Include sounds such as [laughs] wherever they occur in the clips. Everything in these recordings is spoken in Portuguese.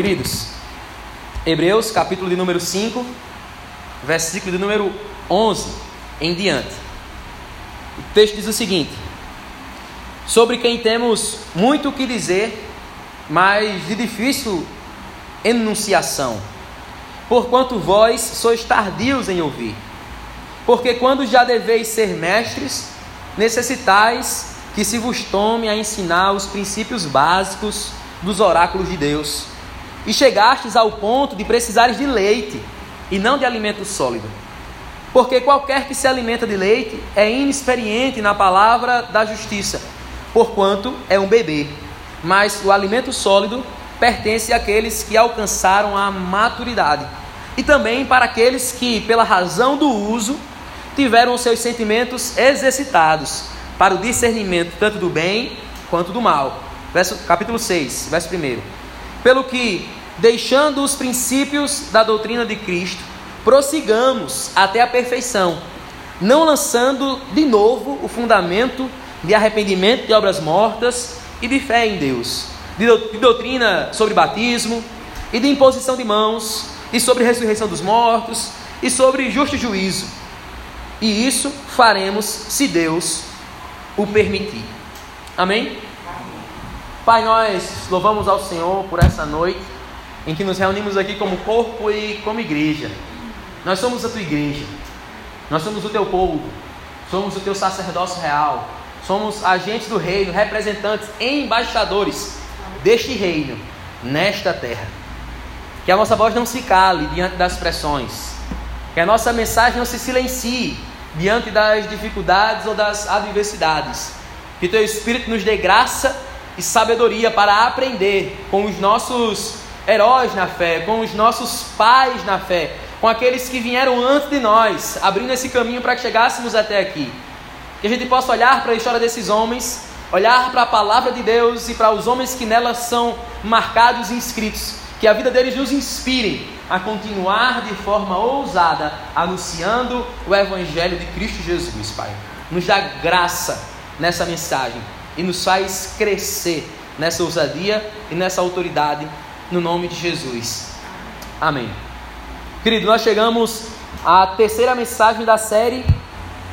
Queridos, Hebreus, capítulo de número 5, versículo de número 11 em diante. O texto diz o seguinte: Sobre quem temos muito o que dizer, mas de difícil enunciação, porquanto vós sois tardios em ouvir. Porque quando já deveis ser mestres, necessitais que se vos tome a ensinar os princípios básicos dos oráculos de Deus, e chegastes ao ponto de precisares de leite e não de alimento sólido. Porque qualquer que se alimenta de leite é inexperiente na palavra da justiça, porquanto é um bebê. Mas o alimento sólido pertence àqueles que alcançaram a maturidade, e também para aqueles que, pela razão do uso, tiveram seus sentimentos exercitados para o discernimento tanto do bem quanto do mal. Verso, capítulo 6, verso 1. Pelo que, deixando os princípios da doutrina de Cristo, prossigamos até a perfeição, não lançando de novo o fundamento de arrependimento de obras mortas e de fé em Deus, de doutrina sobre batismo e de imposição de mãos, e sobre ressurreição dos mortos, e sobre justo juízo. E isso faremos se Deus o permitir. Amém? Pai, nós louvamos ao Senhor por essa noite em que nos reunimos aqui como corpo e como igreja. Nós somos a tua igreja, nós somos o teu povo, somos o teu sacerdócio real, somos agentes do reino, representantes, embaixadores deste reino nesta terra. Que a nossa voz não se cale diante das pressões, que a nossa mensagem não se silencie diante das dificuldades ou das adversidades. Que teu Espírito nos dê graça e sabedoria para aprender com os nossos heróis na fé, com os nossos pais na fé, com aqueles que vieram antes de nós, abrindo esse caminho para que chegássemos até aqui. Que a gente possa olhar para a história desses homens, olhar para a palavra de Deus e para os homens que nela são marcados e inscritos, que a vida deles nos inspire a continuar de forma ousada anunciando o Evangelho de Cristo Jesus, Pai. Nos dá graça nessa mensagem e nos faz crescer nessa ousadia e nessa autoridade, no nome de Jesus. Amém. Querido, nós chegamos à terceira mensagem da série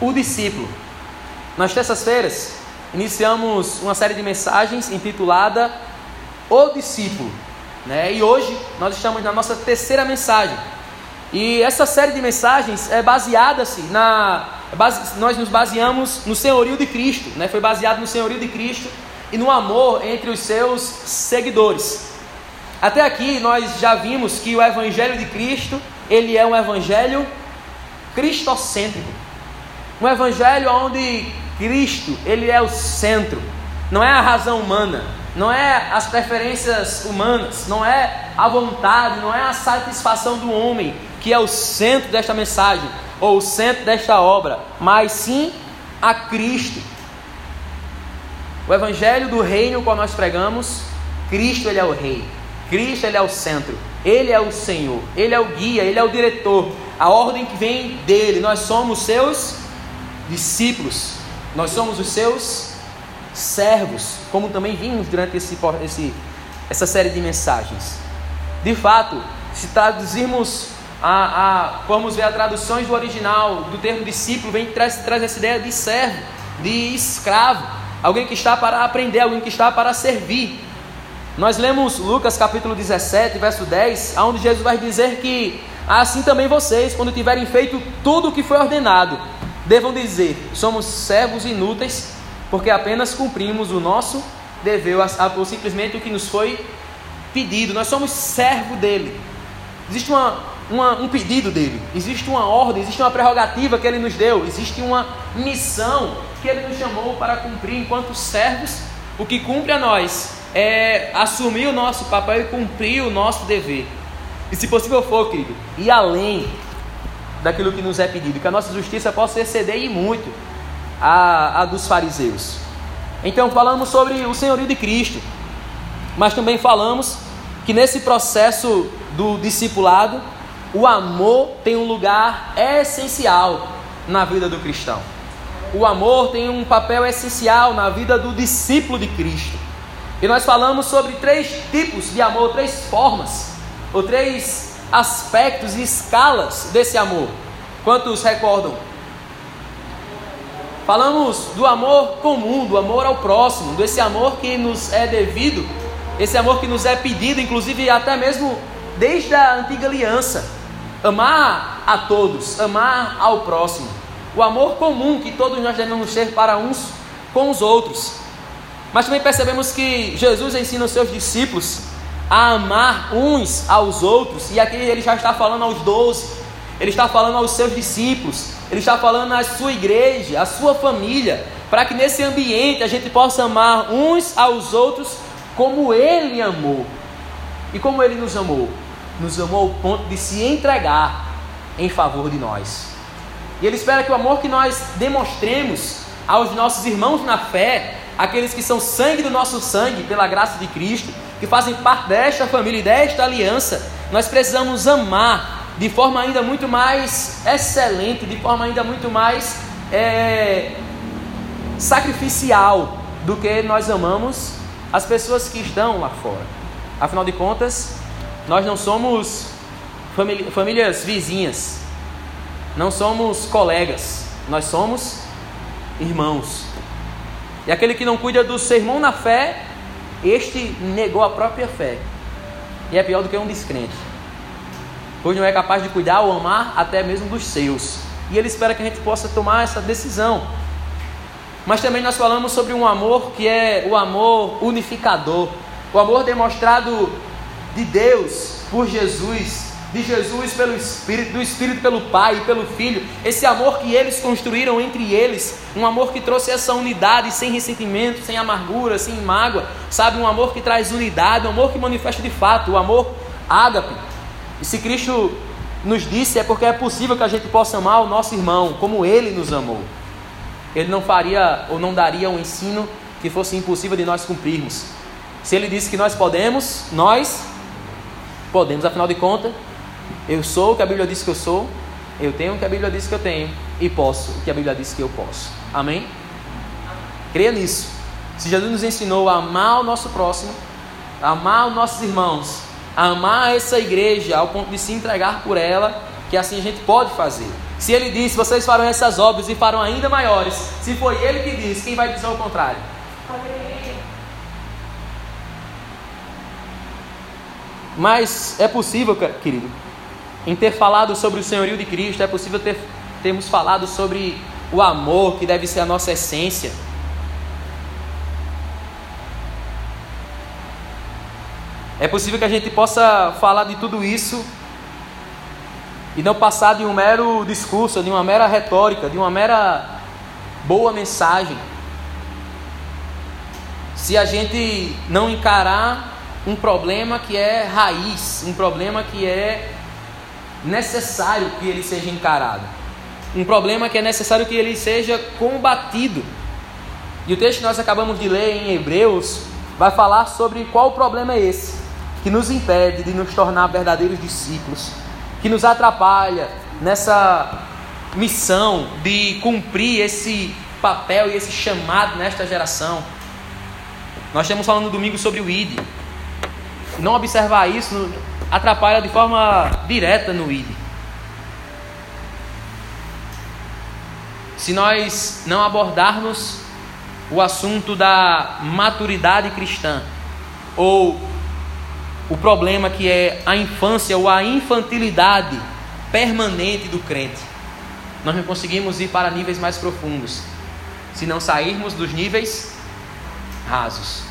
O Discípulo. Nas terças-feiras, iniciamos uma série de mensagens intitulada O Discípulo. Né? E hoje nós estamos na nossa terceira mensagem. E essa série de mensagens é baseada-se na. Base, nós nos baseamos no senhorio de Cristo, né? foi baseado no senhorio de Cristo e no amor entre os seus seguidores. Até aqui nós já vimos que o Evangelho de Cristo ele é um Evangelho cristocêntrico, um Evangelho onde Cristo ele é o centro, não é a razão humana, não é as preferências humanas, não é a vontade, não é a satisfação do homem que é o centro desta mensagem ou o centro desta obra, mas sim a Cristo. O evangelho do reino qual nós pregamos, Cristo ele é o rei. Cristo ele é o centro. Ele é o Senhor, ele é o guia, ele é o diretor. A ordem que vem dele, nós somos seus discípulos. Nós somos os seus servos, como também vimos durante esse, esse, essa série de mensagens. De fato, se traduzirmos a, a formos ver a traduções do original do termo discípulo, vem traz, traz essa ideia de servo, de escravo, alguém que está para aprender, alguém que está para servir. Nós lemos Lucas capítulo 17, verso 10, onde Jesus vai dizer que assim também vocês, quando tiverem feito tudo o que foi ordenado, devam dizer: somos servos inúteis porque apenas cumprimos o nosso dever, ou simplesmente o que nos foi pedido. Nós somos servo dele. Existe uma, uma, um pedido dele, existe uma ordem, existe uma prerrogativa que ele nos deu, existe uma missão que ele nos chamou para cumprir enquanto servos. O que cumpre a nós é assumir o nosso papel e cumprir o nosso dever. E se possível for, querido, ir além daquilo que nos é pedido, que a nossa justiça possa exceder e muito a, a dos fariseus. Então falamos sobre o senhorio de Cristo, mas também falamos que nesse processo do discipulado, o amor tem um lugar essencial na vida do cristão. O amor tem um papel essencial na vida do discípulo de Cristo. E nós falamos sobre três tipos de amor, três formas, ou três aspectos e escalas desse amor. Quantos recordam? Falamos do amor comum, do amor ao próximo, desse amor que nos é devido, esse amor que nos é pedido, inclusive até mesmo desde a antiga aliança. Amar a todos, amar ao próximo. O amor comum que todos nós devemos ter para uns com os outros. Mas também percebemos que Jesus ensina os seus discípulos a amar uns aos outros, e aqui ele já está falando aos doze, ele está falando aos seus discípulos, ele está falando à sua igreja, à sua família, para que nesse ambiente a gente possa amar uns aos outros como ele amou. E como ele nos amou? Nos amou ao ponto de se entregar em favor de nós. E ele espera que o amor que nós demonstremos aos nossos irmãos na fé, aqueles que são sangue do nosso sangue, pela graça de Cristo, que fazem parte desta família e desta aliança, nós precisamos amar de forma ainda muito mais excelente, de forma ainda muito mais é, sacrificial do que nós amamos as pessoas que estão lá fora. Afinal de contas, nós não somos famílias vizinhas, não somos colegas, nós somos irmãos. E aquele que não cuida do sermão na fé, este negou a própria fé. E é pior do que um descrente. Pois não é capaz de cuidar ou amar até mesmo dos seus. E ele espera que a gente possa tomar essa decisão. Mas também nós falamos sobre um amor que é o amor unificador. O amor demonstrado de Deus por Jesus de Jesus pelo Espírito, do Espírito pelo Pai e pelo Filho, esse amor que eles construíram entre eles, um amor que trouxe essa unidade sem ressentimento, sem amargura, sem mágoa, sabe? Um amor que traz unidade, um amor que manifesta de fato, o amor ágape. E se Cristo nos disse, é porque é possível que a gente possa amar o nosso irmão como ele nos amou. Ele não faria ou não daria um ensino que fosse impossível de nós cumprirmos. Se ele disse que nós podemos, nós podemos, afinal de contas, eu sou o que a Bíblia diz que eu sou, eu tenho o que a Bíblia diz que eu tenho e posso o que a Bíblia diz que eu posso. Amém? Creia nisso. Se Jesus nos ensinou a amar o nosso próximo, a amar os nossos irmãos, a amar essa igreja ao ponto de se entregar por ela, que assim a gente pode fazer. Se ele disse, vocês farão essas obras e farão ainda maiores, se foi ele que disse, quem vai dizer o contrário? Mas é possível, querido, em ter falado sobre o senhorio de Cristo, é possível ter, termos falado sobre o amor que deve ser a nossa essência. É possível que a gente possa falar de tudo isso e não passar de um mero discurso, de uma mera retórica, de uma mera boa mensagem. Se a gente não encarar um problema que é raiz, um problema que é necessário que ele seja encarado. Um problema que é necessário que ele seja combatido. E o texto que nós acabamos de ler em Hebreus vai falar sobre qual problema é esse que nos impede de nos tornar verdadeiros discípulos, que nos atrapalha nessa missão de cumprir esse papel e esse chamado nesta geração. Nós estamos falando no domingo sobre o ID. Não observar isso atrapalha de forma direta no ID. Se nós não abordarmos o assunto da maturidade cristã, ou o problema que é a infância ou a infantilidade permanente do crente, nós não conseguimos ir para níveis mais profundos, se não sairmos dos níveis rasos.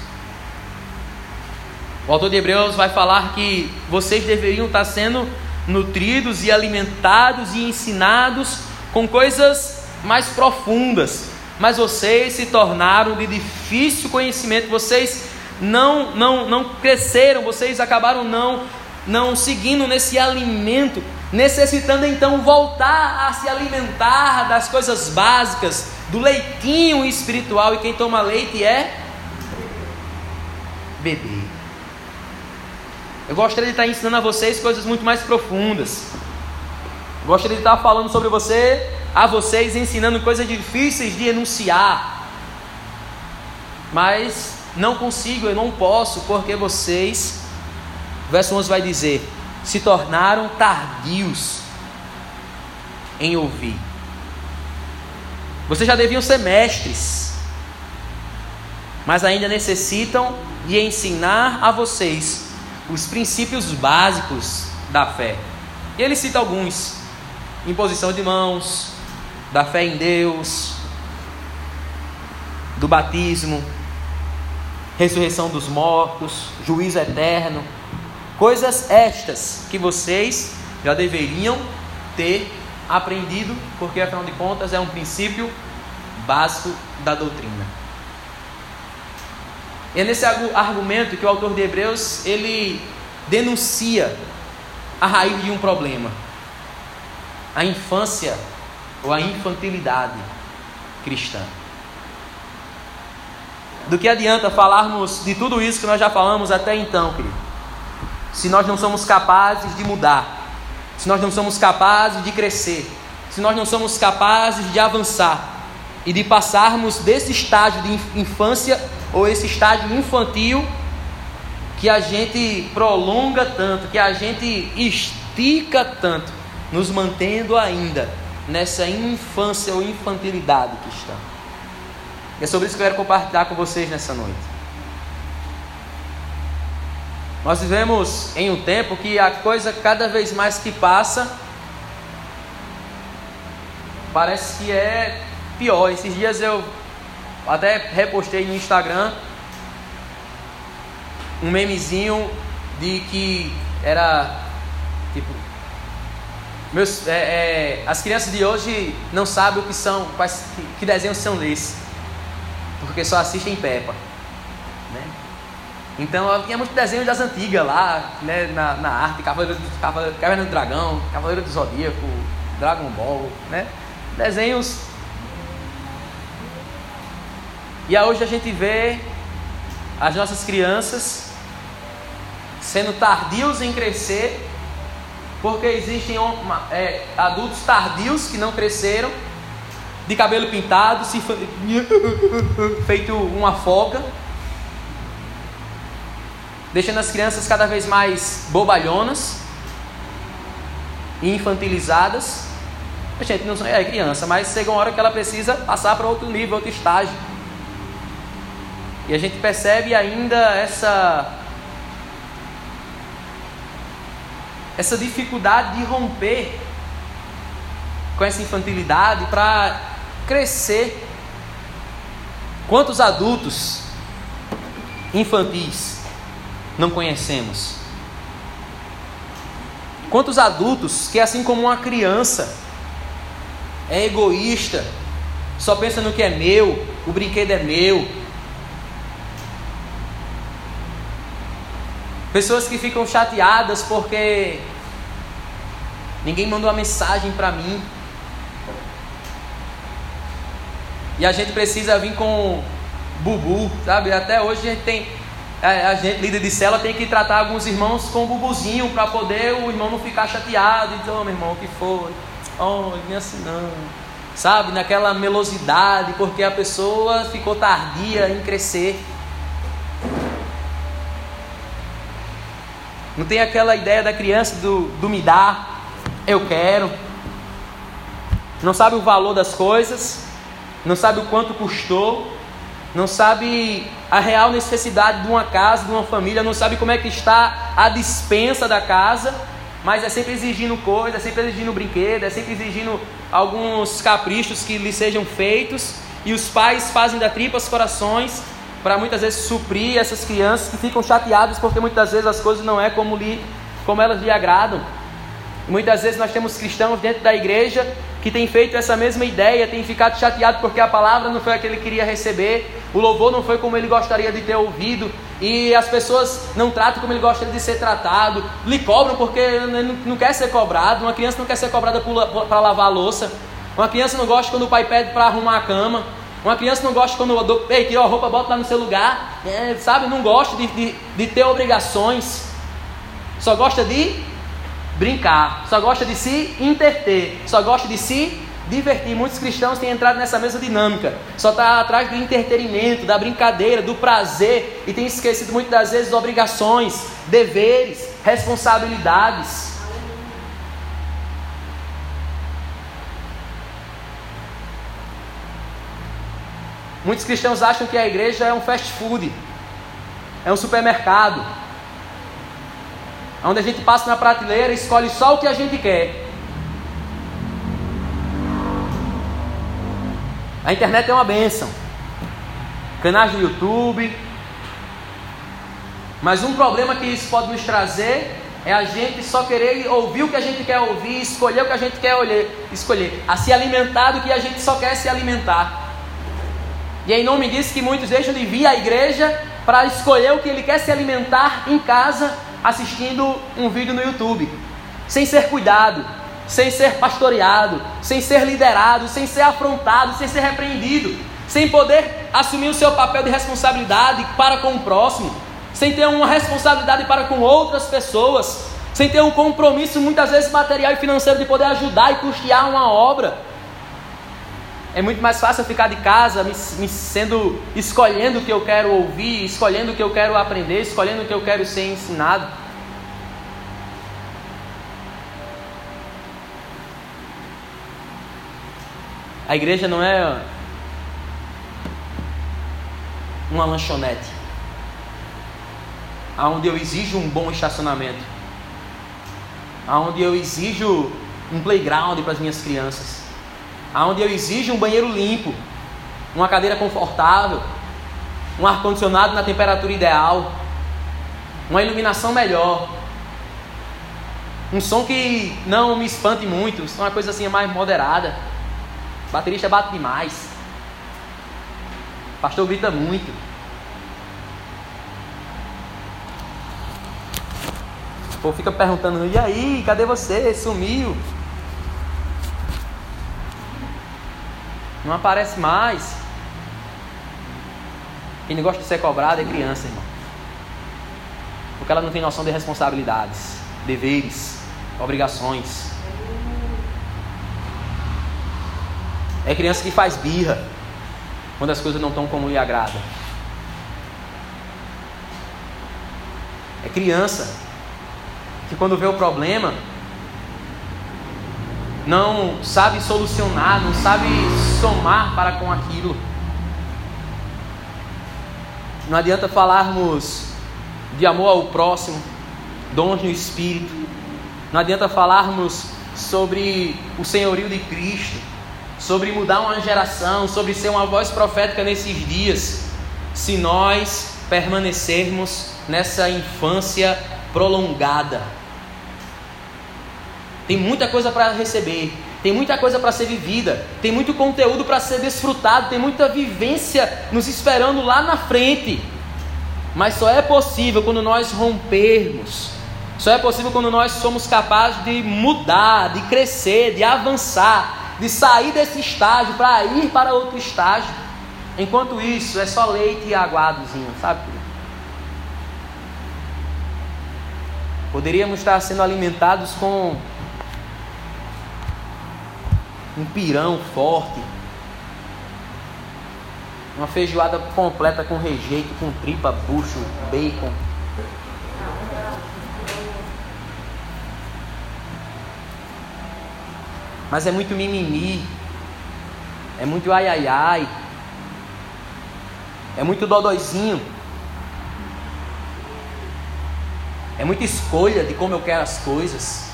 O autor de Hebreus vai falar que vocês deveriam estar sendo nutridos e alimentados e ensinados com coisas mais profundas, mas vocês se tornaram de difícil conhecimento, vocês não não não cresceram, vocês acabaram não não seguindo nesse alimento, necessitando então voltar a se alimentar das coisas básicas, do leitinho espiritual, e quem toma leite é bebê. Eu gostaria de estar ensinando a vocês coisas muito mais profundas. Eu gostaria de estar falando sobre você, a vocês, ensinando coisas difíceis de enunciar. Mas não consigo, eu não posso, porque vocês, verso 11 vai dizer, se tornaram tardios em ouvir. Vocês já deviam ser mestres, mas ainda necessitam de ensinar a vocês os princípios básicos da fé. E ele cita alguns: imposição de mãos, da fé em Deus, do batismo, ressurreição dos mortos, juízo eterno, coisas estas que vocês já deveriam ter aprendido, porque afinal de contas é um princípio básico da doutrina. É nesse argumento que o autor de Hebreus ele denuncia a raiz de um problema, a infância ou a infantilidade cristã. Do que adianta falarmos de tudo isso que nós já falamos até então, querido? Se nós não somos capazes de mudar, se nós não somos capazes de crescer, se nós não somos capazes de avançar e de passarmos desse estágio de infância ou esse estágio infantil que a gente prolonga tanto, que a gente estica tanto, nos mantendo ainda nessa infância ou infantilidade cristã. E é sobre isso que eu quero compartilhar com vocês nessa noite. Nós vivemos em um tempo que a coisa cada vez mais que passa parece que é pior. Esses dias eu até repostei no Instagram um memezinho de que era tipo meus, é, é, as crianças de hoje não sabem o que são, quais, que, que desenhos são esses porque só assistem Peppa. Né? Então tinha muito desenho das antigas lá, né, na, na arte, Cavaleiro, Cavaleiro, Caverna do Dragão, Cavaleiro do Zodíaco, Dragon Ball, né? Desenhos. E hoje a gente vê as nossas crianças sendo tardios em crescer, porque existem é, adultos tardios que não cresceram de cabelo pintado, se [laughs] feito uma foca, deixando as crianças cada vez mais bobalhonas e infantilizadas. A gente não é criança, mas chega uma hora que ela precisa passar para outro nível, outro estágio. E a gente percebe ainda essa essa dificuldade de romper com essa infantilidade para crescer. Quantos adultos infantis não conhecemos? Quantos adultos que, assim como uma criança, é egoísta, só pensa no que é meu, o brinquedo é meu. Pessoas que ficam chateadas porque ninguém mandou uma mensagem para mim. E a gente precisa vir com bubu, sabe? Até hoje a gente tem. A, gente, líder de cela, tem que tratar alguns irmãos com bubuzinho para poder o irmão não ficar chateado. Então, meu irmão, o que foi? Oh, nem assim não. Sabe? Naquela melosidade, porque a pessoa ficou tardia em crescer. Não tem aquela ideia da criança do, do me dar, eu quero. Não sabe o valor das coisas não sabe o quanto custou, não sabe a real necessidade de uma casa, de uma família, não sabe como é que está a dispensa da casa, mas é sempre exigindo coisas, é sempre exigindo brinquedo, é sempre exigindo alguns caprichos que lhe sejam feitos, e os pais fazem da tripa os corações para muitas vezes suprir essas crianças que ficam chateadas porque muitas vezes as coisas não é como, lhe, como elas lhe agradam. Muitas vezes nós temos cristãos dentro da igreja que tem feito essa mesma ideia, tem ficado chateado porque a palavra não foi a que ele queria receber, o louvor não foi como ele gostaria de ter ouvido, e as pessoas não tratam como ele gostaria de ser tratado, lhe cobram porque não quer ser cobrado, uma criança não quer ser cobrada para lavar a louça, uma criança não gosta quando o pai pede para arrumar a cama, uma criança não gosta quando eu dou, ei, tira a roupa, bota lá no seu lugar, é, sabe? Não gosta de, de, de ter obrigações, só gosta de brincar, só gosta de se interter, só gosta de se divertir. Muitos cristãos têm entrado nessa mesma dinâmica, só está atrás do entretenimento, da brincadeira, do prazer e tem esquecido muitas das vezes obrigações, deveres, responsabilidades. Muitos cristãos acham que a igreja é um fast food, é um supermercado, onde a gente passa na prateleira e escolhe só o que a gente quer. A internet é uma benção. Canais do YouTube. Mas um problema que isso pode nos trazer é a gente só querer ouvir o que a gente quer ouvir, escolher o que a gente quer escolher, a se alimentar do que a gente só quer se alimentar. E em nome disso que muitos deixam de vir à igreja para escolher o que ele quer se alimentar em casa, assistindo um vídeo no YouTube, sem ser cuidado, sem ser pastoreado, sem ser liderado, sem ser afrontado, sem ser repreendido, sem poder assumir o seu papel de responsabilidade para com o próximo, sem ter uma responsabilidade para com outras pessoas, sem ter um compromisso muitas vezes material e financeiro de poder ajudar e custear uma obra. É muito mais fácil ficar de casa, me, me sendo escolhendo o que eu quero ouvir, escolhendo o que eu quero aprender, escolhendo o que eu quero ser ensinado. A igreja não é uma lanchonete, aonde eu exijo um bom estacionamento, aonde eu exijo um playground para as minhas crianças, aonde eu exijo um banheiro limpo, uma cadeira confortável, um ar condicionado na temperatura ideal, uma iluminação melhor, um som que não me espante muito, uma coisa assim mais moderada. O baterista bate demais. O pastor grita muito. O povo fica perguntando: e aí, cadê você? Sumiu? Não aparece mais. Quem não gosta de ser cobrado é criança, irmão. Porque ela não tem noção de responsabilidades, deveres, obrigações. É criança que faz birra quando as coisas não estão como lhe agrada. É criança que quando vê o problema não sabe solucionar, não sabe somar para com aquilo. Não adianta falarmos de amor ao próximo, dons no Espírito. Não adianta falarmos sobre o senhorio de Cristo sobre mudar uma geração, sobre ser uma voz profética nesses dias, se nós permanecermos nessa infância prolongada. Tem muita coisa para receber, tem muita coisa para ser vivida, tem muito conteúdo para ser desfrutado, tem muita vivência nos esperando lá na frente. Mas só é possível quando nós rompermos. Só é possível quando nós somos capazes de mudar, de crescer, de avançar, de sair desse estágio para ir para outro estágio. Enquanto isso, é só leite e aguadozinho, sabe? Poderíamos estar sendo alimentados com um pirão forte, uma feijoada completa com rejeito, com tripa, bucho, bacon. Mas é muito mimimi. É muito ai ai ai. É muito dodóizinho. É muita escolha de como eu quero as coisas.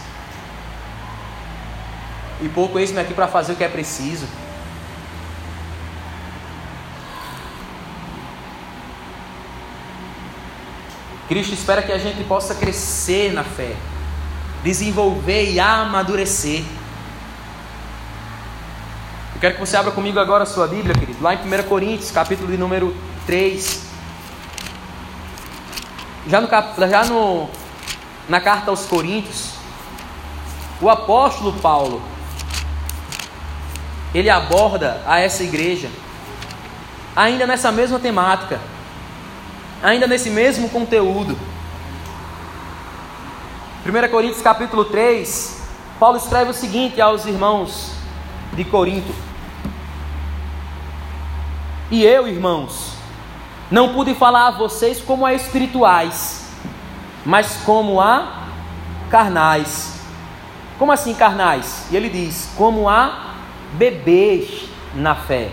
E pouco esse aqui para fazer o que é preciso. Cristo espera que a gente possa crescer na fé, desenvolver e amadurecer. Quero que você abra comigo agora a sua Bíblia, querido, lá em 1 Coríntios, capítulo de número 3. Já, no, já no, na carta aos Coríntios, o apóstolo Paulo, ele aborda a essa igreja, ainda nessa mesma temática, ainda nesse mesmo conteúdo. 1 Coríntios capítulo 3, Paulo escreve o seguinte aos irmãos de Corinto. E eu, irmãos, não pude falar a vocês como a espirituais, mas como a carnais. Como assim carnais? E ele diz: como a bebês na fé.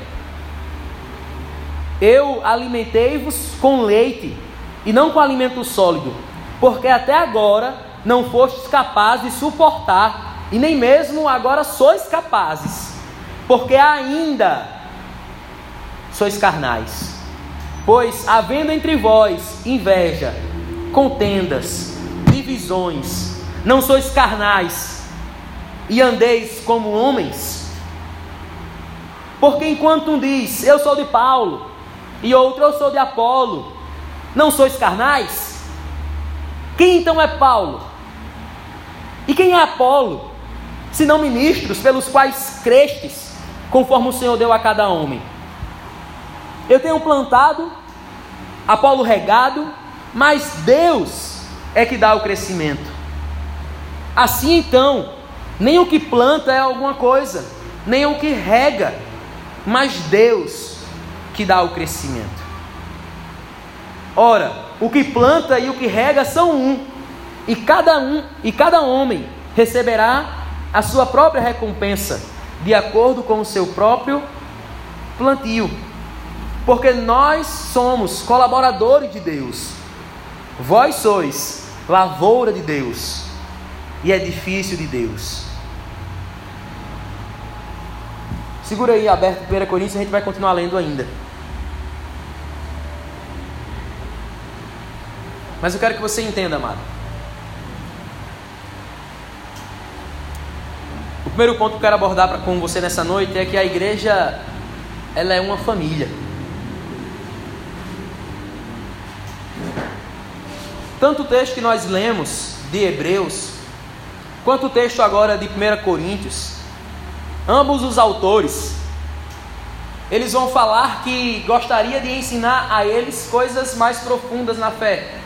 Eu alimentei-vos com leite e não com alimento sólido, porque até agora não fostes capazes de suportar, e nem mesmo agora sois capazes, porque ainda sois carnais. Pois, havendo entre vós inveja, contendas, divisões, não sois carnais, e andeis como homens? Porque enquanto um diz, eu sou de Paulo, e outro, eu sou de Apolo, não sois carnais? Quem então é Paulo? E quem é Apolo? Senão ministros pelos quais crestes, conforme o Senhor deu a cada homem. Eu tenho plantado, Apolo regado, mas Deus é que dá o crescimento. Assim então, nem o que planta é alguma coisa, nem o que rega, mas Deus que dá o crescimento. Ora, o que planta e o que rega são um, e cada um e cada homem receberá a sua própria recompensa, de acordo com o seu próprio plantio. Porque nós somos colaboradores de Deus. Vós sois lavoura de Deus e edifício de Deus. Segura aí aberto 1 Coríntios, a gente vai continuar lendo ainda. Mas eu quero que você entenda, amado. O primeiro ponto que eu quero abordar pra, com você nessa noite é que a igreja ela é uma família. Tanto o texto que nós lemos de Hebreus, quanto o texto agora de 1 Coríntios, ambos os autores, eles vão falar que gostaria de ensinar a eles coisas mais profundas na fé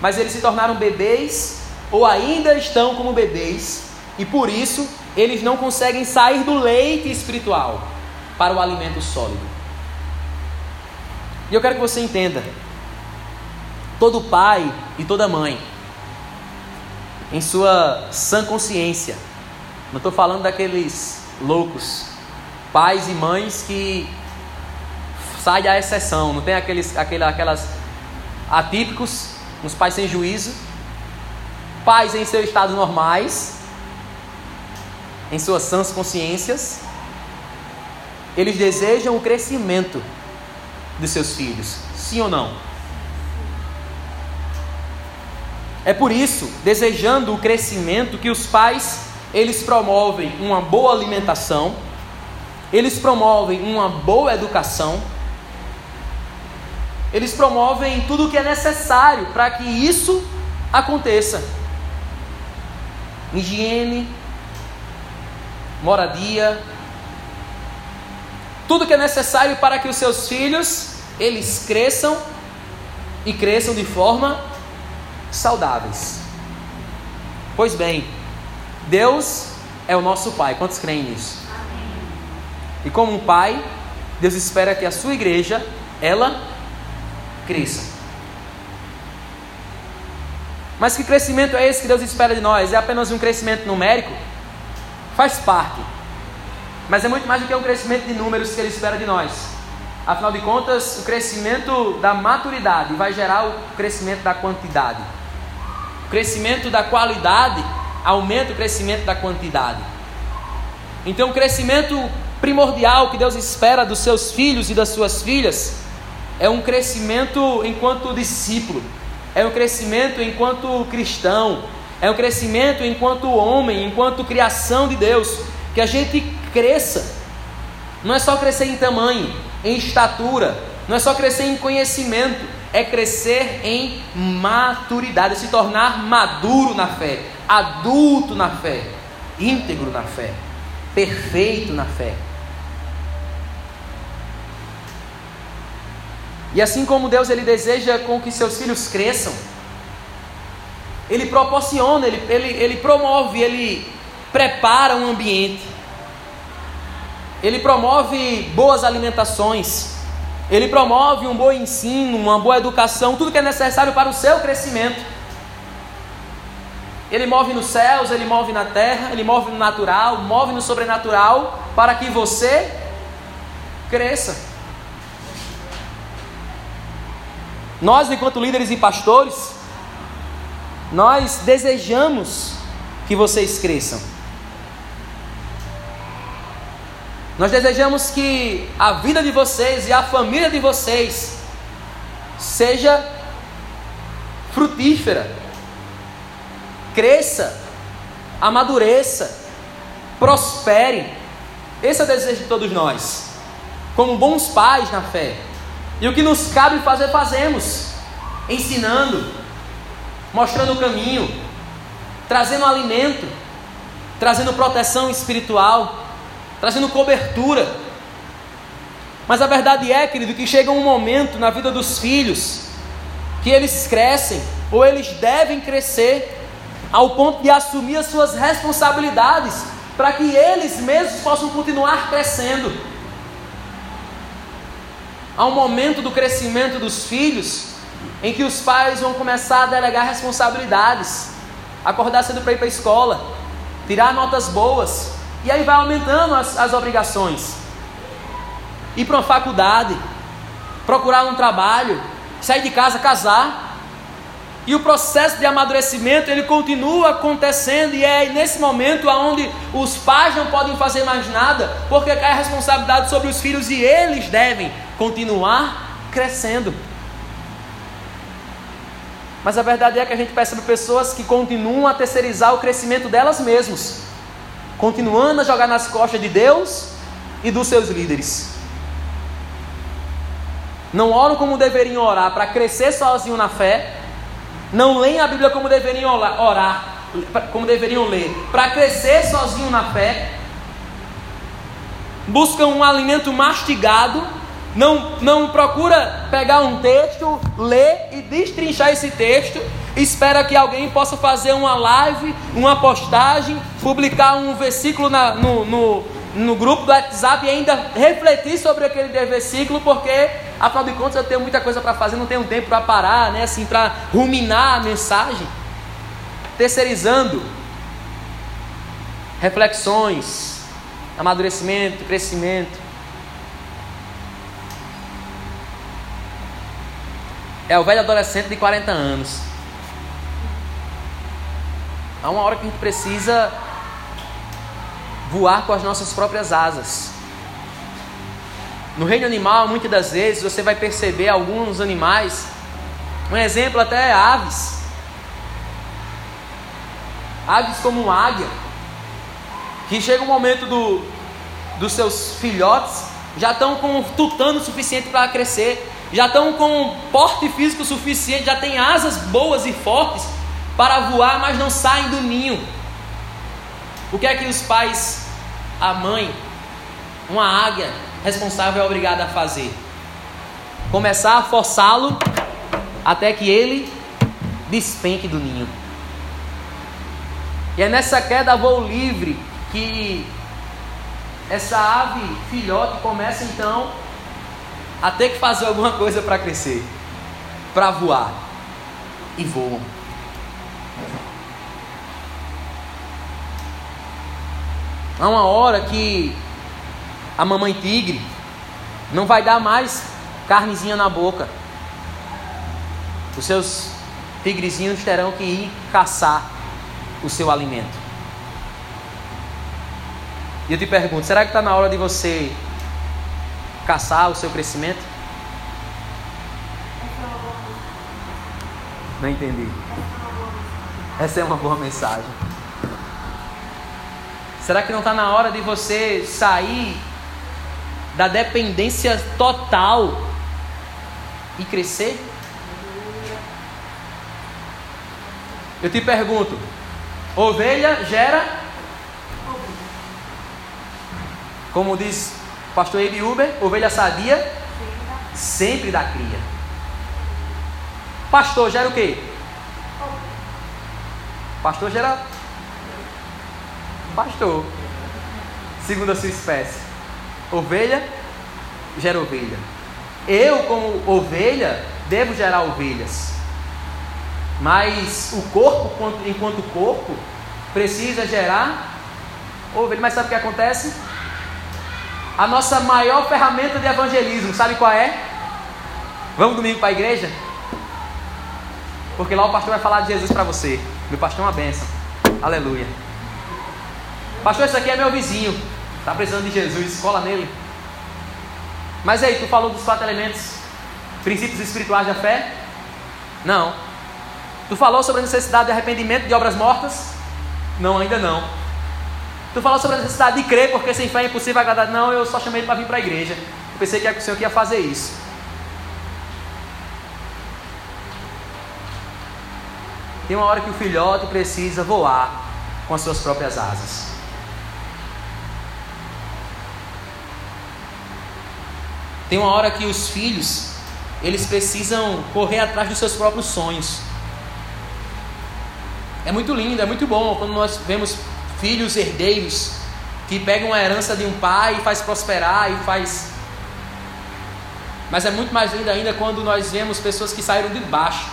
mas eles se tornaram bebês ou ainda estão como bebês e por isso eles não conseguem sair do leite espiritual para o alimento sólido. E eu quero que você entenda: todo pai e toda mãe, em sua sã consciência, não estou falando daqueles loucos, pais e mães que saem da exceção, não tem aqueles, aquelas, aquelas atípicos uns pais sem juízo, pais em seu estado normais, em suas sãs consciências, eles desejam o crescimento dos seus filhos, sim ou não? É por isso, desejando o crescimento, que os pais eles promovem uma boa alimentação, eles promovem uma boa educação, eles promovem tudo o que é necessário para que isso aconteça. Higiene, moradia, tudo que é necessário para que os seus filhos eles cresçam e cresçam de forma saudáveis. Pois bem, Deus é o nosso Pai. Quantos creem nisso? E como um pai, Deus espera que a sua igreja ela cresça. Mas que crescimento é esse que Deus espera de nós? É apenas um crescimento numérico? Faz parte. Mas é muito mais do que um crescimento de números que Ele espera de nós. Afinal de contas, o crescimento da maturidade vai gerar o crescimento da quantidade. O crescimento da qualidade aumenta o crescimento da quantidade. Então, o crescimento primordial que Deus espera dos seus filhos e das suas filhas é um crescimento enquanto discípulo, é um crescimento enquanto cristão, é um crescimento enquanto homem, enquanto criação de Deus, que a gente cresça. Não é só crescer em tamanho, em estatura, não é só crescer em conhecimento, é crescer em maturidade, se tornar maduro na fé, adulto na fé, íntegro na fé, perfeito na fé. E assim como Deus ele deseja com que seus filhos cresçam, ele proporciona, ele, ele, ele promove, ele prepara um ambiente ele promove boas alimentações, ele promove um bom ensino, uma boa educação, tudo que é necessário para o seu crescimento. Ele move nos céus, ele move na terra, ele move no natural, move no sobrenatural, para que você cresça. Nós, enquanto líderes e pastores, nós desejamos que vocês cresçam. Nós desejamos que a vida de vocês e a família de vocês seja frutífera, cresça, amadureça, prospere. Esse é o desejo de todos nós, como bons pais na fé. E o que nos cabe fazer, fazemos, ensinando, mostrando o caminho, trazendo alimento, trazendo proteção espiritual trazendo cobertura. Mas a verdade é, querido, que chega um momento na vida dos filhos que eles crescem, ou eles devem crescer, ao ponto de assumir as suas responsabilidades, para que eles mesmos possam continuar crescendo. Há um momento do crescimento dos filhos em que os pais vão começar a delegar responsabilidades, acordar cedo para ir para a escola, tirar notas boas, e aí vai aumentando as, as obrigações. Ir para uma faculdade, procurar um trabalho, sair de casa, casar. E o processo de amadurecimento ele continua acontecendo e é nesse momento aonde os pais não podem fazer mais nada, porque cai a responsabilidade sobre os filhos e eles devem continuar crescendo. Mas a verdade é que a gente percebe pessoas que continuam a terceirizar o crescimento delas mesmas continuando a jogar nas costas de Deus e dos seus líderes. Não oram como deveriam orar para crescer sozinho na fé, não leem a Bíblia como deveriam orar, como deveriam ler, para crescer sozinho na fé, buscam um alimento mastigado, não, não procura pegar um texto, ler e destrinchar esse texto, espera que alguém possa fazer uma live, uma postagem, publicar um versículo na, no, no, no grupo do WhatsApp e ainda refletir sobre aquele versículo, porque afinal de contas eu tenho muita coisa para fazer, não tenho tempo para parar, né, assim, para ruminar a mensagem. Terceirizando reflexões, amadurecimento, crescimento. É o velho adolescente de 40 anos. Há uma hora que a gente precisa voar com as nossas próprias asas. No reino animal, muitas das vezes, você vai perceber alguns animais, um exemplo até é aves. Aves como um águia, que chega o um momento do, dos seus filhotes, já estão com tutano suficiente para crescer, já estão com porte físico suficiente, já têm asas boas e fortes para voar, mas não saem do ninho. O que é que os pais, a mãe, uma águia responsável é obrigada a fazer? Começar a forçá-lo até que ele despenque do ninho. E é nessa queda voo livre que essa ave filhote começa então a ter que fazer alguma coisa para crescer, para voar. E voam. Há uma hora que a mamãe tigre não vai dar mais carnezinha na boca. Os seus tigrezinhos terão que ir caçar o seu alimento. E eu te pergunto: será que está na hora de você caçar o seu crescimento? Não entendi. Essa é uma boa mensagem. Será que não está na hora de você sair da dependência total e crescer? Eu te pergunto: ovelha gera? Como diz o pastor Ebi Uber, ovelha sadia sempre dá cria. Pastor gera o quê? Pastor gera pastor, segundo a sua espécie. Ovelha gera ovelha. Eu, como ovelha, devo gerar ovelhas. Mas o corpo, enquanto corpo, precisa gerar ovelha. Mas sabe o que acontece? A nossa maior ferramenta de evangelismo, sabe qual é? Vamos domingo para a igreja? Porque lá o pastor vai falar de Jesus para você. Meu pastor é uma benção. Aleluia. Pastor, esse aqui é meu vizinho. Está precisando de Jesus, cola nele. Mas aí, tu falou dos quatro elementos, princípios espirituais da fé? Não. Tu falou sobre a necessidade de arrependimento de obras mortas? Não, ainda não. Tu falou sobre a necessidade de crer, porque sem fé é impossível agradar. Não, eu só chamei para vir para a igreja. Eu pensei que o Senhor ia fazer isso. Tem uma hora que o filhote precisa voar com as suas próprias asas. Tem uma hora que os filhos, eles precisam correr atrás dos seus próprios sonhos. É muito lindo, é muito bom quando nós vemos filhos herdeiros que pegam a herança de um pai e faz prosperar e faz. Mas é muito mais lindo ainda quando nós vemos pessoas que saíram de baixo,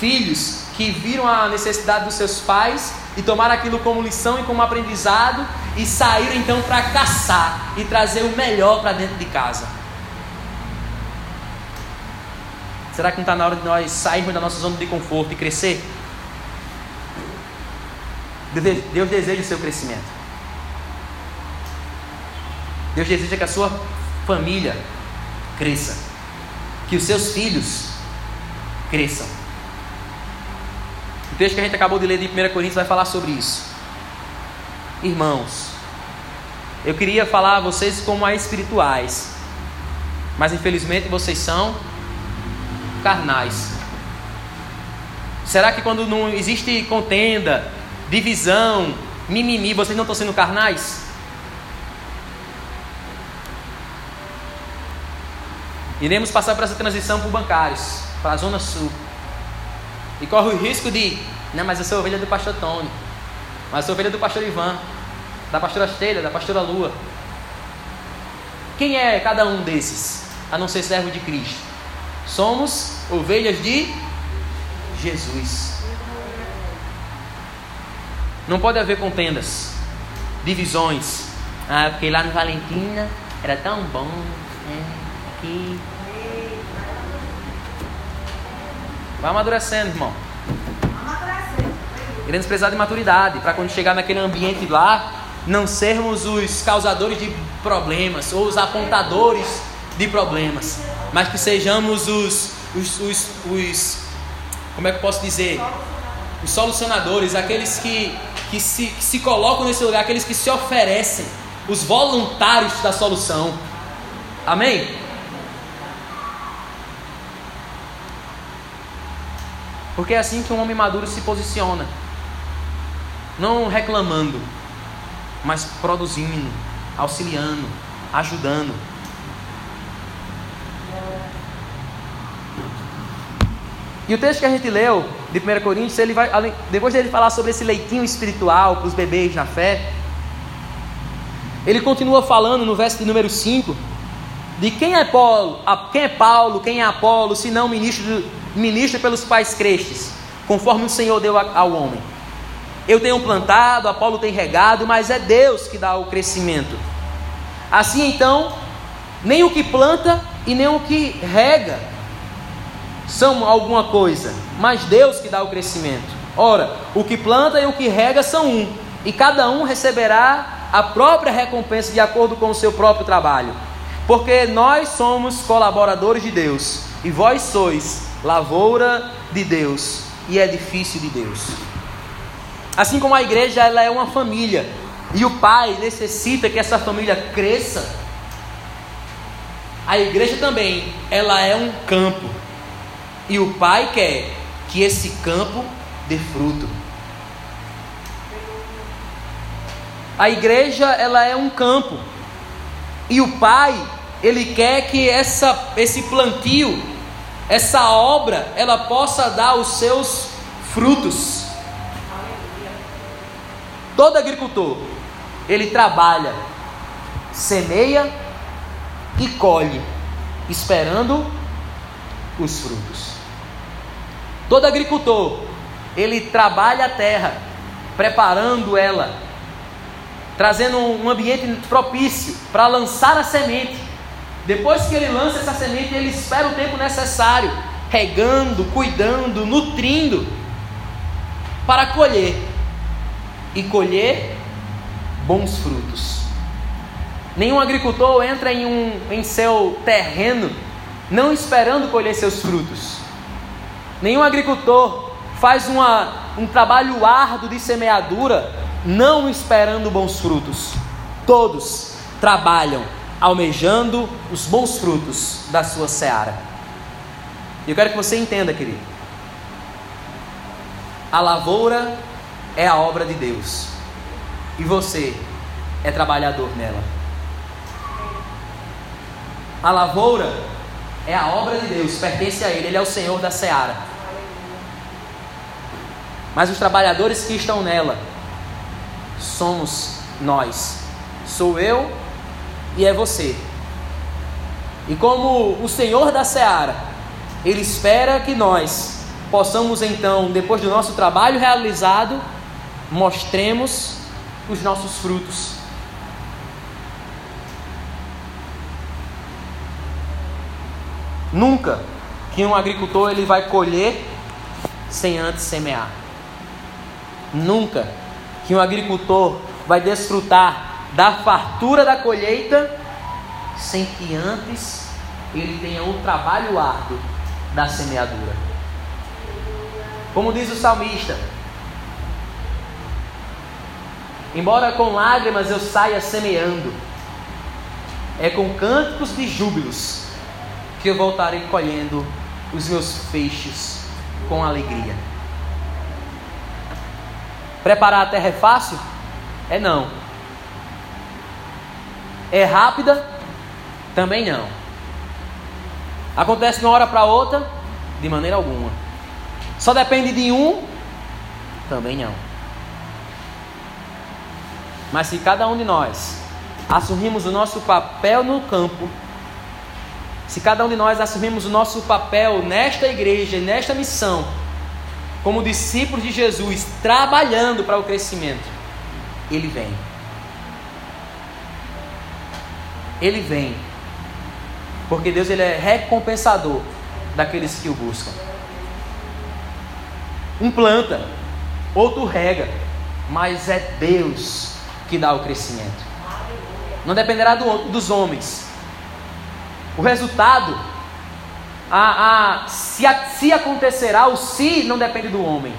filhos que viram a necessidade dos seus pais e tomaram aquilo como lição e como aprendizado e saíram então para caçar e trazer o melhor para dentro de casa. Será que não está na hora de nós sairmos da nossa zona de conforto e crescer? Deus deseja o seu crescimento. Deus deseja que a sua família cresça. Que os seus filhos cresçam. O texto que a gente acabou de ler de 1 Coríntios vai falar sobre isso. Irmãos, eu queria falar a vocês como a espirituais, mas infelizmente vocês são carnais. Será que quando não existe contenda, divisão, mimimi, vocês não estão sendo carnais? Iremos passar por essa transição por bancários, para a Zona Sul. E corre o risco de, não, mas eu sou ovelha do pastor Tony, mas eu sou ovelha do pastor Ivan, da pastora Esteira, da pastora Lua. Quem é cada um desses, a não ser servo de Cristo? Somos ovelhas de Jesus. Não pode haver contendas, divisões. Ah, porque lá no Valentina era tão bom. Né? Aqui. Vai amadurecendo, irmão. Queremos precisar de maturidade para quando chegar naquele ambiente lá, não sermos os causadores de problemas ou os apontadores de problemas mas que sejamos os, os, os, os como é que eu posso dizer? Os solucionadores, aqueles que, que, se, que se colocam nesse lugar, aqueles que se oferecem, os voluntários da solução. Amém? Porque é assim que um homem maduro se posiciona. Não reclamando, mas produzindo, auxiliando, ajudando. E o texto que a gente leu de 1 Coríntios, ele vai, depois dele falar sobre esse leitinho espiritual para os bebês na fé, ele continua falando no verso de número 5 de quem é Paulo, quem é Paulo, quem é Apolo, se não ministro, ministro pelos pais crestes, conforme o Senhor deu ao homem. Eu tenho plantado, Apolo tem regado, mas é Deus que dá o crescimento. Assim então, nem o que planta e nem o que rega são alguma coisa, mas Deus que dá o crescimento. Ora, o que planta e o que rega são um, e cada um receberá a própria recompensa de acordo com o seu próprio trabalho. Porque nós somos colaboradores de Deus, e vós sois lavoura de Deus e edifício de Deus. Assim como a igreja ela é uma família, e o pai necessita que essa família cresça, a igreja também, ela é um campo e o Pai quer que esse campo dê fruto. A igreja ela é um campo. E o Pai, ele quer que essa esse plantio, essa obra, ela possa dar os seus frutos. Todo agricultor, ele trabalha, semeia e colhe, esperando os frutos. Todo agricultor, ele trabalha a terra, preparando ela, trazendo um ambiente propício para lançar a semente. Depois que ele lança essa semente, ele espera o tempo necessário, regando, cuidando, nutrindo, para colher e colher bons frutos. Nenhum agricultor entra em, um, em seu terreno não esperando colher seus frutos. Nenhum agricultor faz uma, um trabalho árduo de semeadura não esperando bons frutos. Todos trabalham almejando os bons frutos da sua seara. E eu quero que você entenda, querido. A lavoura é a obra de Deus. E você é trabalhador nela. A lavoura é a obra de Deus, pertence a Ele, Ele é o Senhor da seara. Mas os trabalhadores que estão nela somos nós. Sou eu e é você. E como o Senhor da seara, Ele espera que nós possamos então, depois do nosso trabalho realizado, mostremos os nossos frutos. Nunca que um agricultor ele vai colher sem antes semear. Nunca que um agricultor vai desfrutar da fartura da colheita sem que antes ele tenha o trabalho árduo da semeadura. Como diz o salmista, embora com lágrimas eu saia semeando, é com cânticos de júbilos que eu voltarei colhendo os meus feixes com alegria. Preparar a terra é fácil? É não. É rápida? Também não. Acontece de uma hora para outra? De maneira alguma. Só depende de um? Também não. Mas se cada um de nós assumirmos o nosso papel no campo, se cada um de nós assumirmos o nosso papel nesta igreja, nesta missão, como discípulos de Jesus, trabalhando para o crescimento, Ele vem. Ele vem. Porque Deus ele é recompensador daqueles que o buscam. Um planta, outro rega, mas é Deus que dá o crescimento. Não dependerá do, dos homens, o resultado, a, a, se, a, se acontecerá, o se não depende do homem.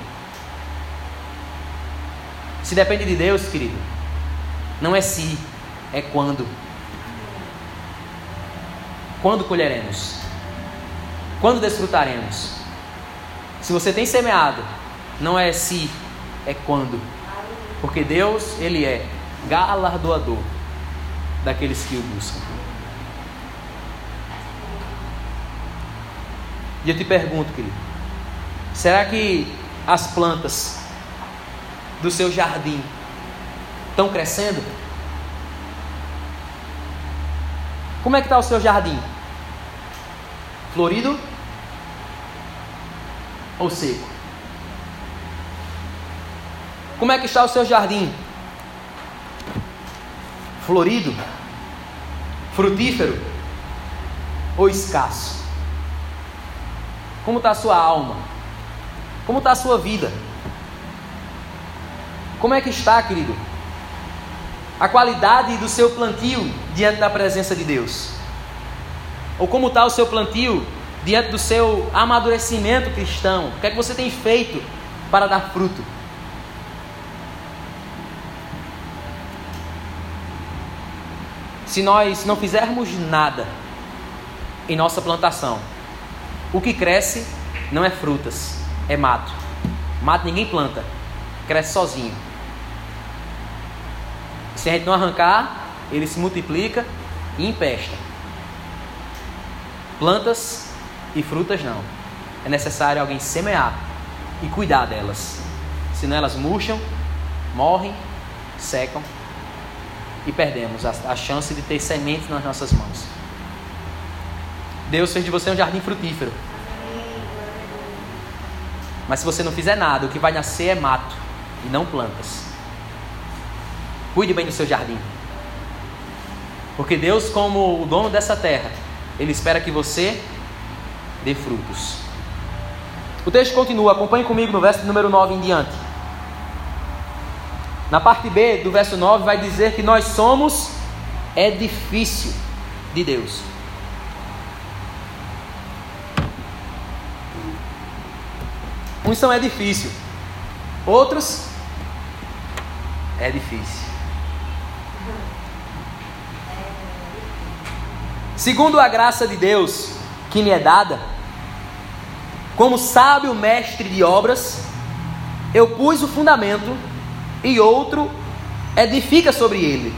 Se depende de Deus, querido, não é se, é quando. Quando colheremos? Quando desfrutaremos? Se você tem semeado, não é se, é quando. Porque Deus, Ele é galardoador daqueles que o buscam. E eu te pergunto, querido: será que as plantas do seu jardim estão crescendo? Como é que está o seu jardim? Florido ou seco? Como é que está o seu jardim? Florido? Frutífero ou escasso? Como está a sua alma? Como está a sua vida? Como é que está, querido? A qualidade do seu plantio diante da presença de Deus? Ou como está o seu plantio diante do seu amadurecimento cristão? O que é que você tem feito para dar fruto? Se nós não fizermos nada em nossa plantação, o que cresce não é frutas, é mato. Mato ninguém planta, cresce sozinho. Se a gente não arrancar, ele se multiplica e empesta. Plantas e frutas não. É necessário alguém semear e cuidar delas. Senão elas murcham, morrem, secam e perdemos a, a chance de ter sementes nas nossas mãos. Deus fez de você um jardim frutífero. Mas se você não fizer nada, o que vai nascer é mato e não plantas. Cuide bem do seu jardim. Porque Deus, como o dono dessa terra, Ele espera que você dê frutos. O texto continua, acompanhe comigo no verso número 9 em diante. Na parte B do verso 9 vai dizer que nós somos edifício de Deus. Uns são edifício, outros é difícil. Segundo a graça de Deus que me é dada, como sábio mestre de obras, eu pus o fundamento e outro edifica sobre ele.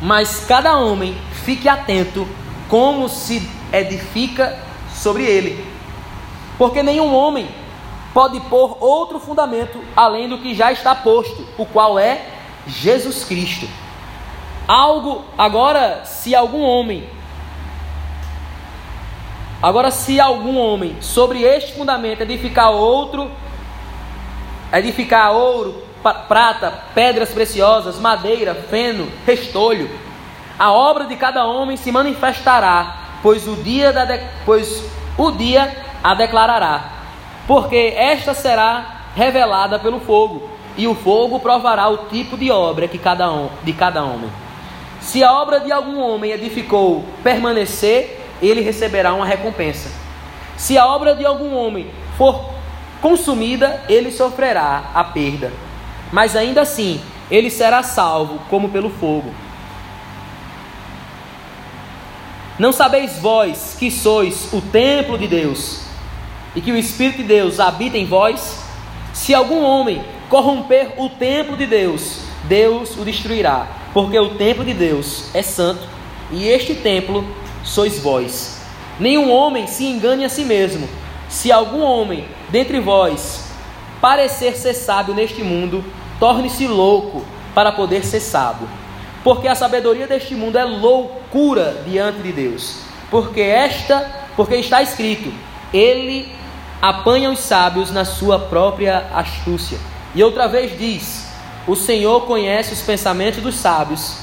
Mas cada homem fique atento como se edifica sobre ele. Porque nenhum homem pode pôr outro fundamento além do que já está posto, o qual é Jesus Cristo. Algo, agora, se algum homem, agora, se algum homem sobre este fundamento edificar outro, edificar ouro, prata, pedras preciosas, madeira, feno, restolho, a obra de cada homem se manifestará, pois o dia, da de... pois o dia a declarará, porque esta será revelada pelo fogo, e o fogo provará o tipo de obra que cada um, de cada homem. Se a obra de algum homem edificou permanecer, ele receberá uma recompensa. Se a obra de algum homem for consumida, ele sofrerá a perda. Mas ainda assim, ele será salvo como pelo fogo. Não sabeis vós que sois o templo de Deus e que o Espírito de Deus habita em vós? Se algum homem corromper o templo de Deus, Deus o destruirá, porque o templo de Deus é santo e este templo sois vós. Nenhum homem se engane a si mesmo. Se algum homem dentre vós parecer ser sábio neste mundo, torne-se louco para poder ser sábio. Porque a sabedoria deste mundo é loucura diante de Deus. Porque esta, porque está escrito, ele apanha os sábios na sua própria astúcia. E outra vez diz: O Senhor conhece os pensamentos dos sábios,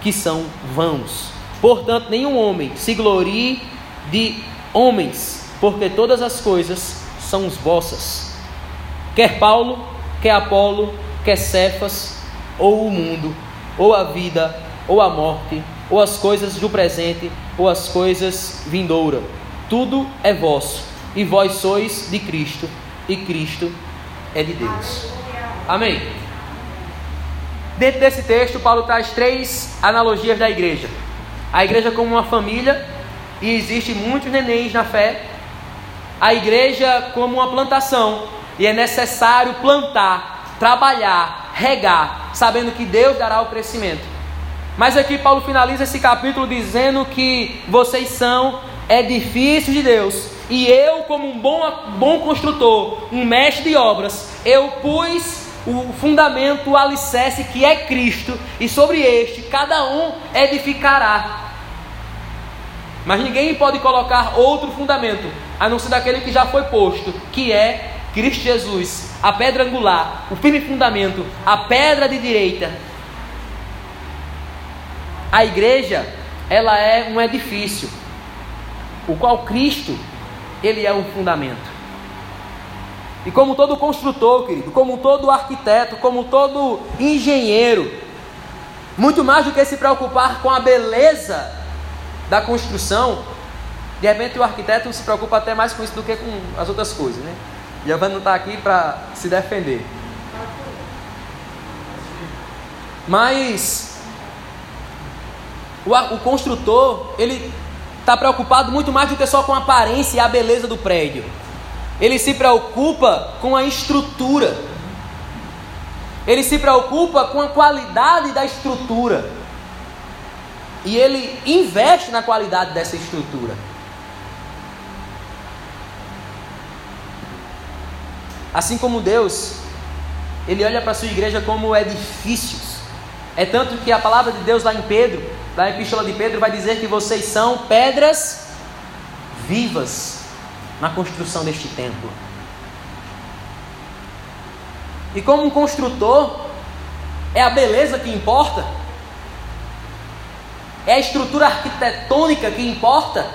que são vãos. Portanto, nenhum homem se glorie de homens, porque todas as coisas são os vossas. Quer Paulo, quer Apolo, quer Cefas, ou o mundo, ou a vida, ou a morte, ou as coisas do presente, ou as coisas vindouras. Tudo é vosso, e vós sois de Cristo, e Cristo é de Deus. Amém. Dentro desse texto, Paulo traz três analogias da igreja. A igreja como uma família, e existe muitos nenéns na fé. A igreja como uma plantação, e é necessário plantar, trabalhar, regar, sabendo que Deus dará o crescimento. Mas aqui Paulo finaliza esse capítulo dizendo que vocês são edifícios de Deus, e eu, como um bom, bom construtor, um mestre de obras, eu pus o fundamento, o alicerce que é Cristo, e sobre este cada um edificará. Mas ninguém pode colocar outro fundamento, a não ser daquele que já foi posto, que é Cristo Jesus, a pedra angular, o firme fundamento, a pedra de direita. A igreja, ela é um edifício, o qual Cristo ele é um fundamento. E como todo construtor, querido, como todo arquiteto, como todo engenheiro, muito mais do que se preocupar com a beleza da construção, de repente o arquiteto se preocupa até mais com isso do que com as outras coisas, né? Giovanni não está aqui para se defender. Mas o, o construtor, ele está preocupado muito mais do que só com a aparência e a beleza do prédio. Ele se preocupa com a estrutura. Ele se preocupa com a qualidade da estrutura. E ele investe na qualidade dessa estrutura. Assim como Deus, ele olha para a sua igreja como edifícios. É tanto que a palavra de Deus lá em Pedro, na epístola de Pedro, vai dizer que vocês são pedras vivas na construção deste templo. E como um construtor, é a beleza que importa? É a estrutura arquitetônica que importa?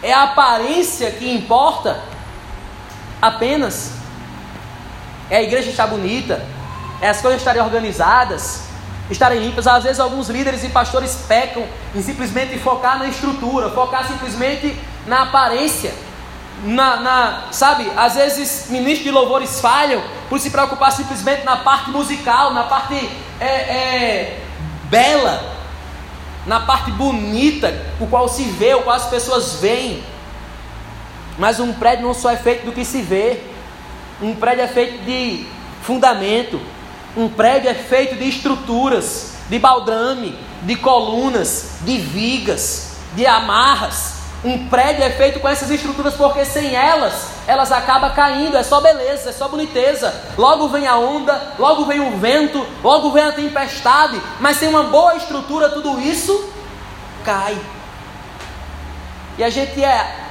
É a aparência que importa? Apenas? É a igreja estar bonita? É as coisas estarem organizadas? Estarem limpas? Às vezes alguns líderes e pastores pecam em simplesmente focar na estrutura, focar simplesmente na aparência na, na, sabe, às vezes ministros de louvores falham por se preocupar simplesmente na parte musical, na parte é, é, bela, na parte bonita, o qual se vê, o qual as pessoas veem. Mas um prédio não só é feito do que se vê, um prédio é feito de fundamento, um prédio é feito de estruturas, de baldrame, de colunas, de vigas, de amarras. Um prédio é feito com essas estruturas porque sem elas, elas acabam caindo. É só beleza, é só boniteza. Logo vem a onda, logo vem o vento, logo vem a tempestade. Mas sem uma boa estrutura, tudo isso cai. E a gente é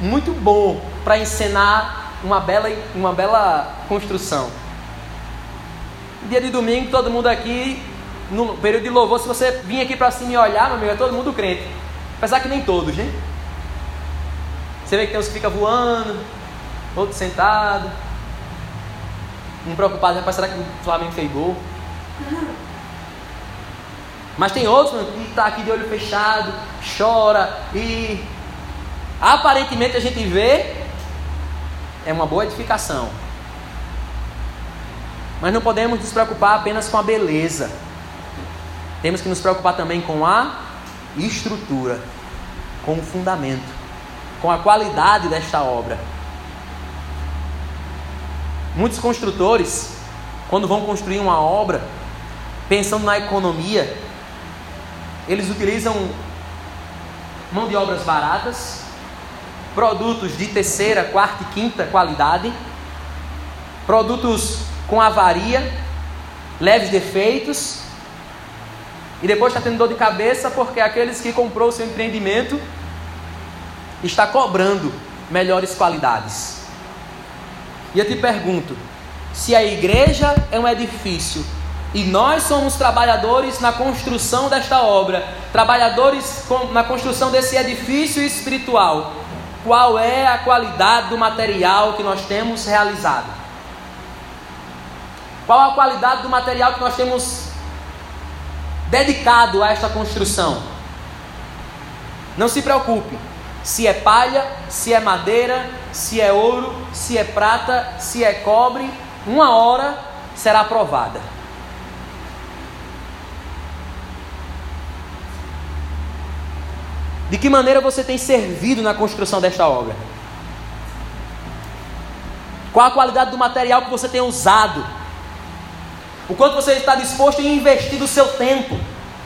muito bom para encenar uma bela, uma bela construção. Dia de domingo, todo mundo aqui, no período de louvor, se você vir aqui para cima e olhar, meu amigo, é todo mundo crente. Apesar que nem todos, né? Você vê que tem uns que ficam voando, outros sentados, um preocupado, rapaz, será que o Flamengo fez gol? Mas tem outros mano, que está aqui de olho fechado, chora e aparentemente a gente vê é uma boa edificação. Mas não podemos nos preocupar apenas com a beleza. Temos que nos preocupar também com a estrutura, com o fundamento com a qualidade desta obra. Muitos construtores, quando vão construir uma obra, pensando na economia, eles utilizam mão de obras baratas, produtos de terceira, quarta e quinta qualidade, produtos com avaria, leves defeitos, e depois está tendo dor de cabeça porque aqueles que comprou o seu empreendimento está cobrando melhores qualidades. E eu te pergunto: se a igreja é um edifício e nós somos trabalhadores na construção desta obra, trabalhadores na construção desse edifício espiritual, qual é a qualidade do material que nós temos realizado? Qual a qualidade do material que nós temos dedicado a esta construção? Não se preocupe, se é palha, se é madeira, se é ouro, se é prata, se é cobre, uma hora será aprovada. De que maneira você tem servido na construção desta obra? Qual a qualidade do material que você tem usado? O quanto você está disposto a investir do seu tempo,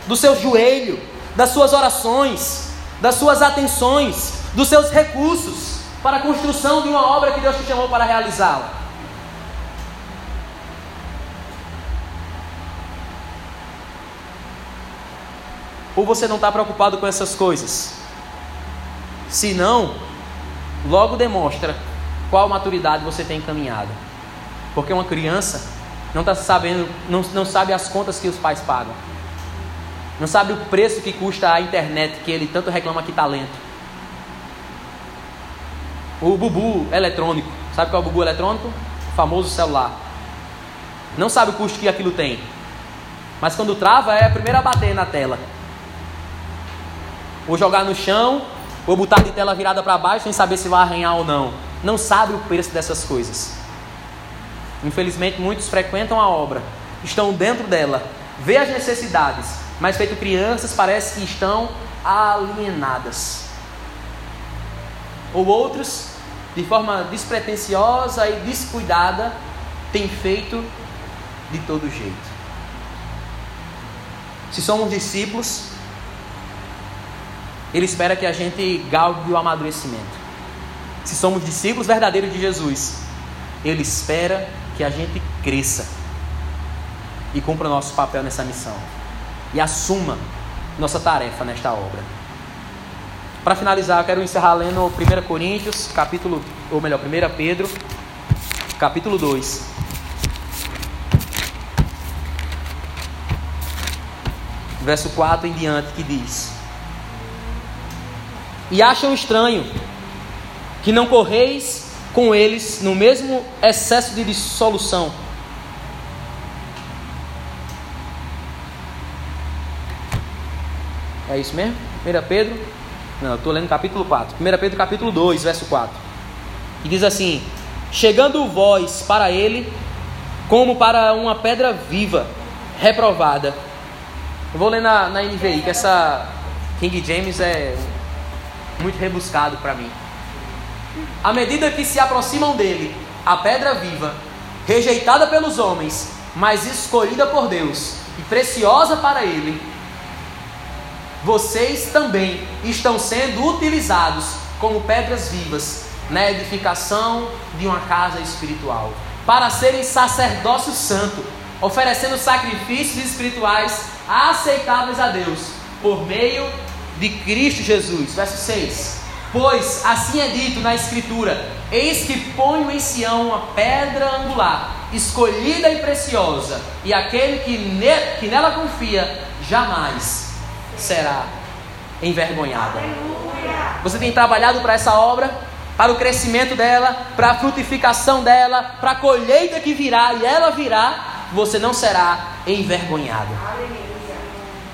do seu joelho, das suas orações, das suas atenções, dos seus recursos para a construção de uma obra que Deus te chamou para realizá-la. Ou você não está preocupado com essas coisas? Se não, logo demonstra qual maturidade você tem encaminhado. Porque uma criança não está sabendo, não, não sabe as contas que os pais pagam. Não sabe o preço que custa a internet que ele tanto reclama que talento. Tá o bubu eletrônico. Sabe qual é o bubu eletrônico? O famoso celular. Não sabe o custo que aquilo tem. Mas quando trava é a primeira a bater na tela. Ou jogar no chão, ou botar de tela virada para baixo sem saber se vai arranhar ou não. Não sabe o preço dessas coisas. Infelizmente, muitos frequentam a obra, estão dentro dela, vê as necessidades, mas feito crianças, parece que estão alienadas. Ou outros, de forma despretensiosa e descuidada, têm feito de todo jeito. Se somos discípulos, ele espera que a gente galgue o amadurecimento. Se somos discípulos verdadeiros de Jesus, ele espera que a gente cresça e cumpra nosso papel nessa missão e assuma nossa tarefa nesta obra. Para finalizar, eu quero encerrar lendo 1 Coríntios, capítulo, ou melhor, 1 Pedro, capítulo 2. Verso 4 em diante, que diz: E acham estranho que não correis com eles no mesmo excesso de dissolução. É isso mesmo? 1 Pedro? Não, eu estou lendo capítulo 4. 1 Pedro capítulo 2, verso 4. E diz assim: Chegando vós para ele, como para uma pedra viva, reprovada. Eu vou ler na, na NVI, que essa King James é muito rebuscado para mim. À medida que se aproximam dele, a pedra viva, rejeitada pelos homens, mas escolhida por Deus e preciosa para ele, vocês também estão sendo utilizados como pedras vivas na edificação de uma casa espiritual, para serem sacerdócio santo, oferecendo sacrifícios espirituais aceitáveis a Deus, por meio de Cristo Jesus. Verso 6. Pois assim é dito na Escritura: Eis que ponho em Sião uma pedra angular, escolhida e preciosa, e aquele que, ne que nela confia jamais será envergonhado. Você tem trabalhado para essa obra, para o crescimento dela, para a frutificação dela, para a colheita que virá, e ela virá, você não será envergonhado.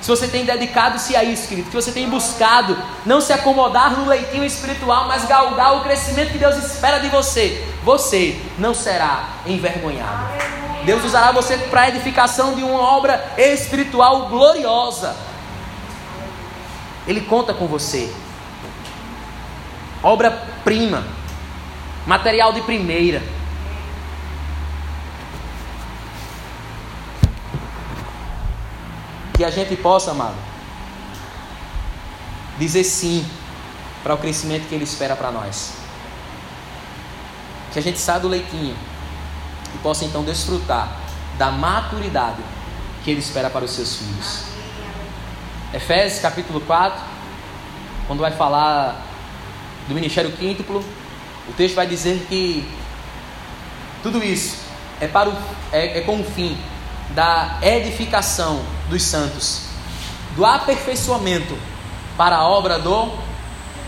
Se você tem dedicado-se a isso, querido, que você tem buscado não se acomodar no leitinho espiritual, mas galgar o crescimento que Deus espera de você, você não será envergonhado. Deus usará você para a edificação de uma obra espiritual gloriosa. Ele conta com você. Obra-prima, material de primeira. Que a gente possa, amado, dizer sim para o crescimento que Ele espera para nós. Que a gente saia do leitinho e possa então desfrutar da maturidade que Ele espera para os seus filhos. Efésios capítulo 4, quando vai falar do ministério quíntuplo, o texto vai dizer que tudo isso é, para o, é, é com o fim da edificação dos santos, do aperfeiçoamento para a obra do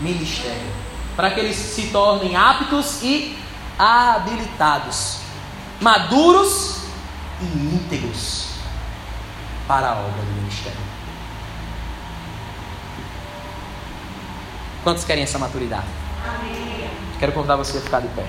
ministério, para que eles se tornem aptos e habilitados, maduros e íntegros para a obra do ministério. Quantos querem essa maturidade? Amém. Quero convidar você a ficar de pé.